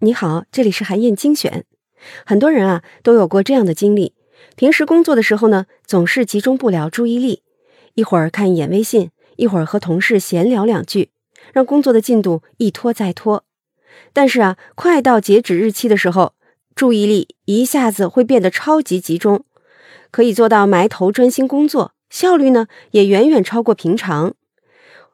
你好，这里是韩燕精选。很多人啊都有过这样的经历：平时工作的时候呢，总是集中不了注意力，一会儿看一眼微信，一会儿和同事闲聊两句，让工作的进度一拖再拖。但是啊，快到截止日期的时候，注意力一下子会变得超级集中，可以做到埋头专心工作，效率呢也远远超过平常，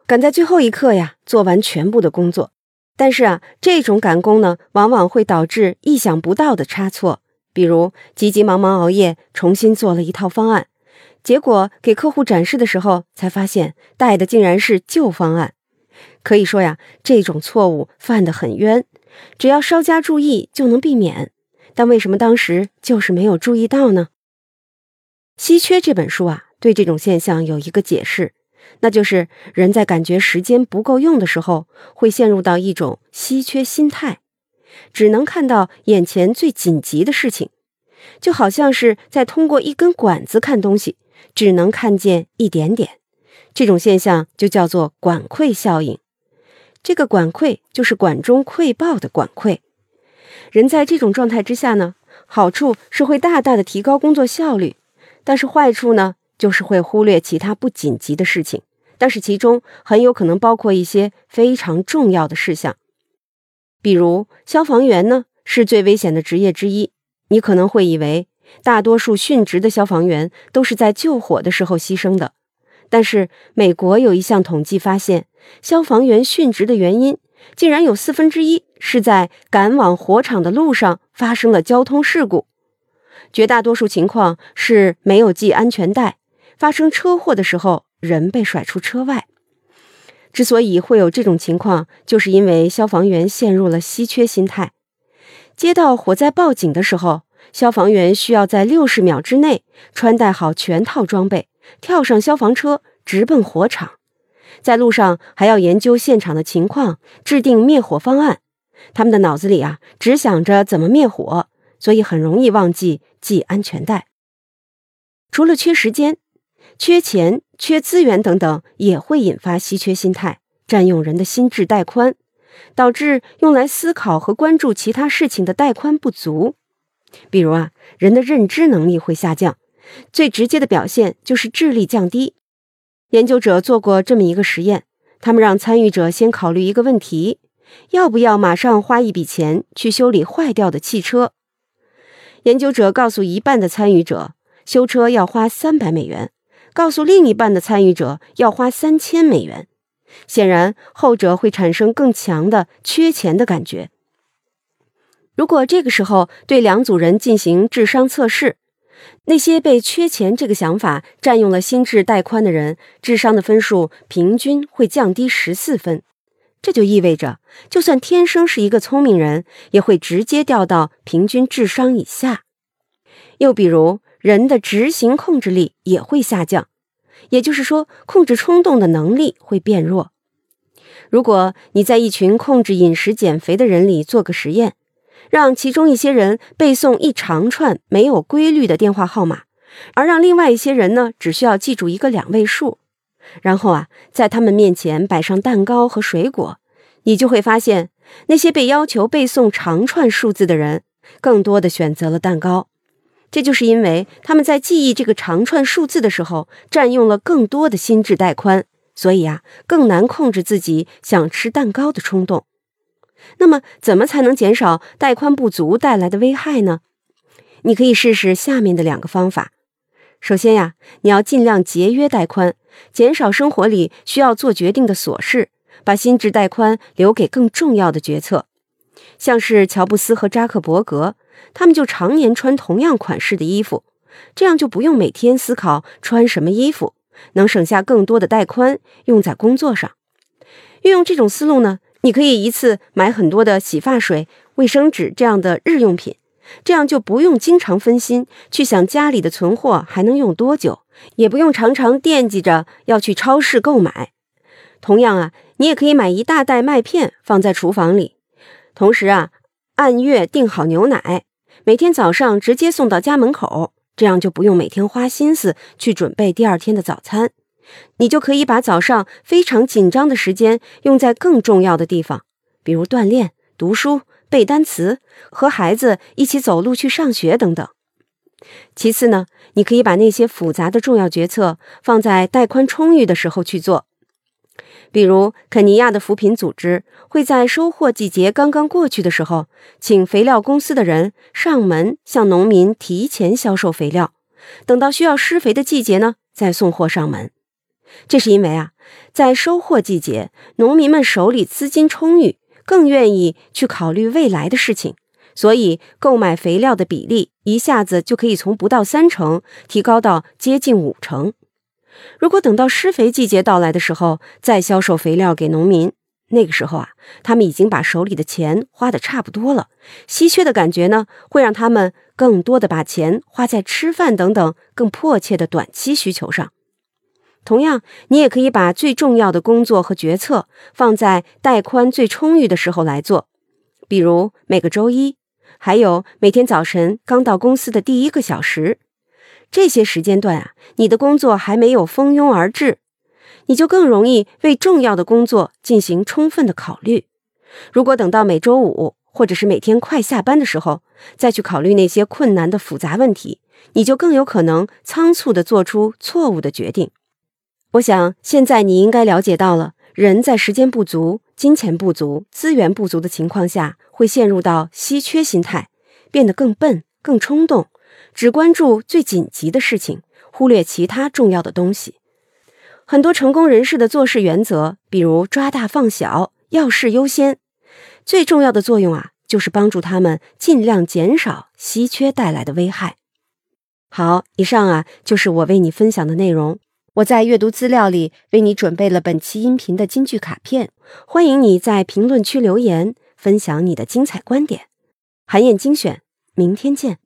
赶在最后一刻呀做完全部的工作。但是啊，这种赶工呢，往往会导致意想不到的差错，比如急急忙忙熬夜重新做了一套方案，结果给客户展示的时候，才发现带的竟然是旧方案。可以说呀，这种错误犯得很冤，只要稍加注意就能避免。但为什么当时就是没有注意到呢？《稀缺》这本书啊，对这种现象有一个解释。那就是人在感觉时间不够用的时候，会陷入到一种稀缺心态，只能看到眼前最紧急的事情，就好像是在通过一根管子看东西，只能看见一点点。这种现象就叫做管窥效应。这个管窥就是管中窥豹的管窥。人在这种状态之下呢，好处是会大大的提高工作效率，但是坏处呢？就是会忽略其他不紧急的事情，但是其中很有可能包括一些非常重要的事项，比如消防员呢是最危险的职业之一。你可能会以为大多数殉职的消防员都是在救火的时候牺牲的，但是美国有一项统计发现，消防员殉职的原因竟然有四分之一是在赶往火场的路上发生了交通事故，绝大多数情况是没有系安全带。发生车祸的时候，人被甩出车外。之所以会有这种情况，就是因为消防员陷入了稀缺心态。接到火灾报警的时候，消防员需要在六十秒之内穿戴好全套装备，跳上消防车，直奔火场。在路上还要研究现场的情况，制定灭火方案。他们的脑子里啊，只想着怎么灭火，所以很容易忘记系安全带。除了缺时间。缺钱、缺资源等等，也会引发稀缺心态，占用人的心智带宽，导致用来思考和关注其他事情的带宽不足。比如啊，人的认知能力会下降，最直接的表现就是智力降低。研究者做过这么一个实验，他们让参与者先考虑一个问题：要不要马上花一笔钱去修理坏掉的汽车？研究者告诉一半的参与者，修车要花三百美元。告诉另一半的参与者要花三千美元，显然后者会产生更强的缺钱的感觉。如果这个时候对两组人进行智商测试，那些被缺钱这个想法占用了心智带宽的人，智商的分数平均会降低十四分。这就意味着，就算天生是一个聪明人，也会直接掉到平均智商以下。又比如。人的执行控制力也会下降，也就是说，控制冲动的能力会变弱。如果你在一群控制饮食减肥的人里做个实验，让其中一些人背诵一长串没有规律的电话号码，而让另外一些人呢，只需要记住一个两位数，然后啊，在他们面前摆上蛋糕和水果，你就会发现，那些被要求背诵长串数字的人，更多的选择了蛋糕。这就是因为他们在记忆这个长串数字的时候，占用了更多的心智带宽，所以啊，更难控制自己想吃蛋糕的冲动。那么，怎么才能减少带宽不足带来的危害呢？你可以试试下面的两个方法。首先呀，你要尽量节约带宽，减少生活里需要做决定的琐事，把心智带宽留给更重要的决策。像是乔布斯和扎克伯格。他们就常年穿同样款式的衣服，这样就不用每天思考穿什么衣服，能省下更多的带宽用在工作上。运用这种思路呢，你可以一次买很多的洗发水、卫生纸这样的日用品，这样就不用经常分心去想家里的存货还能用多久，也不用常常惦记着要去超市购买。同样啊，你也可以买一大袋麦片放在厨房里，同时啊，按月订好牛奶。每天早上直接送到家门口，这样就不用每天花心思去准备第二天的早餐，你就可以把早上非常紧张的时间用在更重要的地方，比如锻炼、读书、背单词、和孩子一起走路去上学等等。其次呢，你可以把那些复杂的重要决策放在带宽充裕的时候去做。比如，肯尼亚的扶贫组织会在收获季节刚刚过去的时候，请肥料公司的人上门向农民提前销售肥料，等到需要施肥的季节呢，再送货上门。这是因为啊，在收获季节，农民们手里资金充裕，更愿意去考虑未来的事情，所以购买肥料的比例一下子就可以从不到三成提高到接近五成。如果等到施肥季节到来的时候再销售肥料给农民，那个时候啊，他们已经把手里的钱花的差不多了，稀缺的感觉呢，会让他们更多的把钱花在吃饭等等更迫切的短期需求上。同样，你也可以把最重要的工作和决策放在带宽最充裕的时候来做，比如每个周一，还有每天早晨刚到公司的第一个小时。这些时间段啊，你的工作还没有蜂拥而至，你就更容易为重要的工作进行充分的考虑。如果等到每周五或者是每天快下班的时候再去考虑那些困难的复杂问题，你就更有可能仓促的做出错误的决定。我想现在你应该了解到了，人在时间不足、金钱不足、资源不足的情况下，会陷入到稀缺心态，变得更笨、更冲动。只关注最紧急的事情，忽略其他重要的东西。很多成功人士的做事原则，比如抓大放小、要事优先，最重要的作用啊，就是帮助他们尽量减少稀缺带来的危害。好，以上啊就是我为你分享的内容。我在阅读资料里为你准备了本期音频的金句卡片，欢迎你在评论区留言分享你的精彩观点。韩燕精选，明天见。